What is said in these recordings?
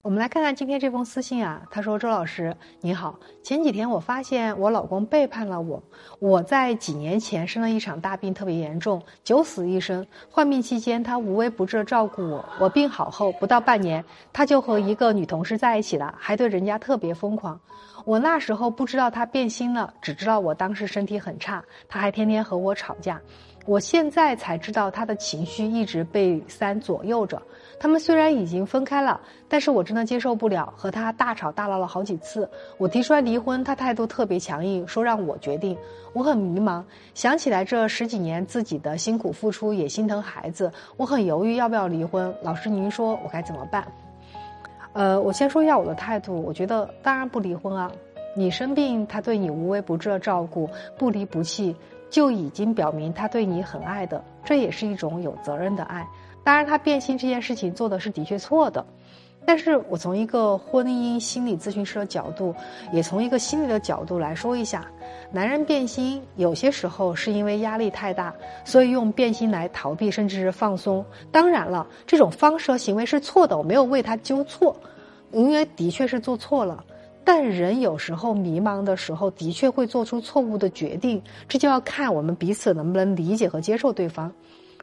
我们来看看今天这封私信啊，他说：“周老师您好，前几天我发现我老公背叛了我。我在几年前生了一场大病，特别严重，九死一生。患病期间，他无微不至照顾我。我病好后不到半年，他就和一个女同事在一起了，还对人家特别疯狂。我那时候不知道他变心了，只知道我当时身体很差，他还天天和我吵架。我现在才知道他的情绪一直被三左右着。”他们虽然已经分开了，但是我真的接受不了，和他大吵大闹了好几次。我提出来离婚，他态度特别强硬，说让我决定。我很迷茫，想起来这十几年自己的辛苦付出，也心疼孩子，我很犹豫要不要离婚。老师，您说我该怎么办？呃，我先说一下我的态度，我觉得当然不离婚啊。你生病，他对你无微不至的照顾，不离不弃，就已经表明他对你很爱的，这也是一种有责任的爱。当然，他变心这件事情做的是的确错的，但是我从一个婚姻心理咨询师的角度，也从一个心理的角度来说一下，男人变心有些时候是因为压力太大，所以用变心来逃避甚至是放松。当然了，这种方式和行为是错的，我没有为他纠错，因为的确是做错了。但人有时候迷茫的时候，的确会做出错误的决定，这就要看我们彼此能不能理解和接受对方。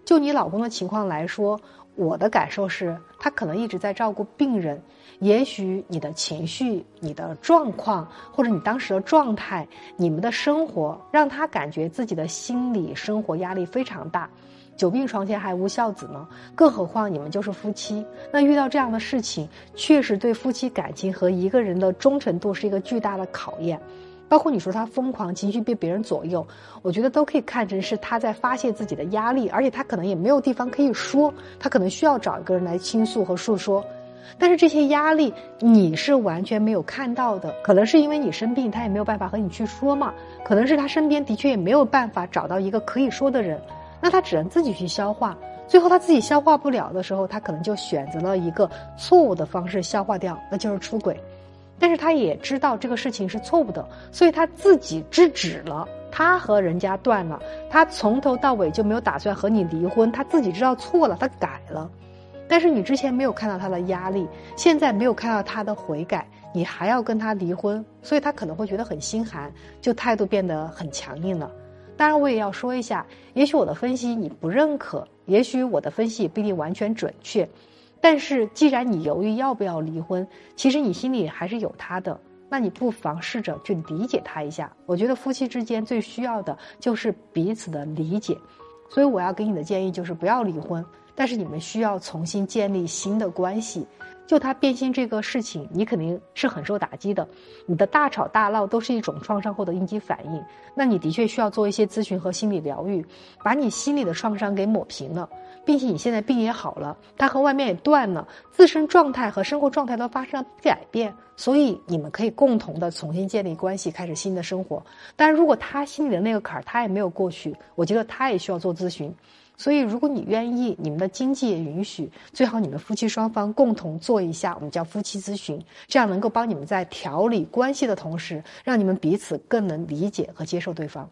就你老公的情况来说，我的感受是他可能一直在照顾病人，也许你的情绪、你的状况或者你当时的状态、你们的生活，让他感觉自己的心理生活压力非常大。久病床前还无孝子呢，更何况你们就是夫妻。那遇到这样的事情，确实对夫妻感情和一个人的忠诚度是一个巨大的考验。包括你说他疯狂，情绪被别人左右，我觉得都可以看成是他在发泄自己的压力，而且他可能也没有地方可以说，他可能需要找一个人来倾诉和诉说。但是这些压力你是完全没有看到的，可能是因为你生病，他也没有办法和你去说嘛。可能是他身边的确也没有办法找到一个可以说的人，那他只能自己去消化。最后他自己消化不了的时候，他可能就选择了一个错误的方式消化掉，那就是出轨。但是他也知道这个事情是错误的，所以他自己制止了。他和人家断了，他从头到尾就没有打算和你离婚。他自己知道错了，他改了。但是你之前没有看到他的压力，现在没有看到他的悔改，你还要跟他离婚，所以他可能会觉得很心寒，就态度变得很强硬了。当然，我也要说一下，也许我的分析你不认可，也许我的分析也不一定完全准确。但是，既然你犹豫要不要离婚，其实你心里还是有他的，那你不妨试着去理解他一下。我觉得夫妻之间最需要的就是彼此的理解，所以我要给你的建议就是不要离婚，但是你们需要重新建立新的关系。就他变心这个事情，你肯定是很受打击的，你的大吵大闹都是一种创伤后的应激反应，那你的确需要做一些咨询和心理疗愈，把你心里的创伤给抹平了，并且你现在病也好了，他和外面也断了，自身状态和生活状态都发生了改变，所以你们可以共同的重新建立关系，开始新的生活。但如果他心里的那个坎儿他也没有过去，我觉得他也需要做咨询。所以，如果你愿意，你们的经济也允许，最好你们夫妻双方共同做做一下，我们叫夫妻咨询，这样能够帮你们在调理关系的同时，让你们彼此更能理解和接受对方。